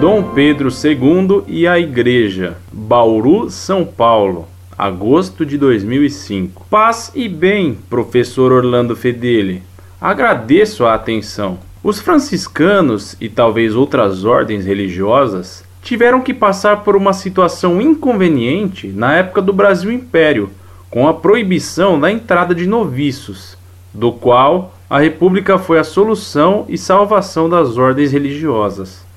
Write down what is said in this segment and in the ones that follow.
Dom Pedro II e a Igreja, Bauru, São Paulo, agosto de 2005. Paz e bem, professor Orlando Fedeli. Agradeço a atenção. Os franciscanos e talvez outras ordens religiosas tiveram que passar por uma situação inconveniente na época do Brasil Império, com a proibição da entrada de noviços, do qual a República foi a solução e salvação das ordens religiosas.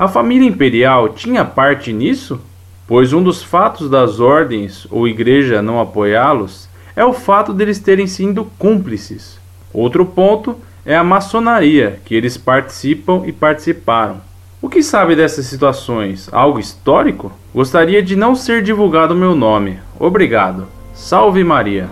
A família imperial tinha parte nisso? Pois um dos fatos das ordens ou igreja não apoiá-los é o fato deles terem sido cúmplices. Outro ponto é a maçonaria, que eles participam e participaram. O que sabe dessas situações? Algo histórico? Gostaria de não ser divulgado meu nome. Obrigado. Salve Maria.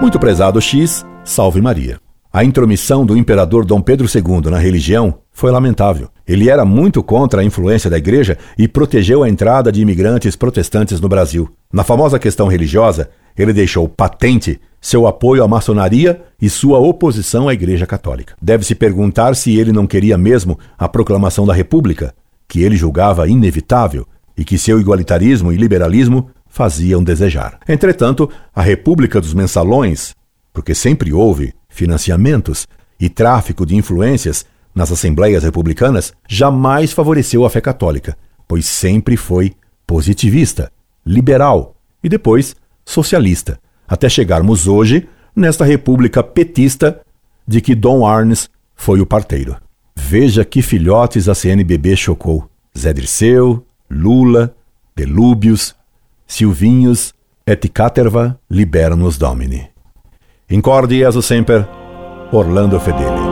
Muito prezado X, salve Maria. A intromissão do imperador Dom Pedro II na religião foi lamentável. Ele era muito contra a influência da igreja e protegeu a entrada de imigrantes protestantes no Brasil. Na famosa questão religiosa, ele deixou patente seu apoio à maçonaria e sua oposição à Igreja Católica. Deve-se perguntar se ele não queria mesmo a proclamação da República, que ele julgava inevitável e que seu igualitarismo e liberalismo faziam desejar. Entretanto, a República dos Mensalões, porque sempre houve financiamentos e tráfico de influências nas assembleias republicanas, jamais favoreceu a fé católica, pois sempre foi positivista, liberal e depois socialista até chegarmos hoje nesta república petista de que Dom Arnes foi o parteiro. Veja que filhotes a CNBB chocou. Zé Dirceu, Lula, Pelúbios, Silvinhos et caterva liberam-nos domini. Incorde Jesus semper, Orlando Fedeli.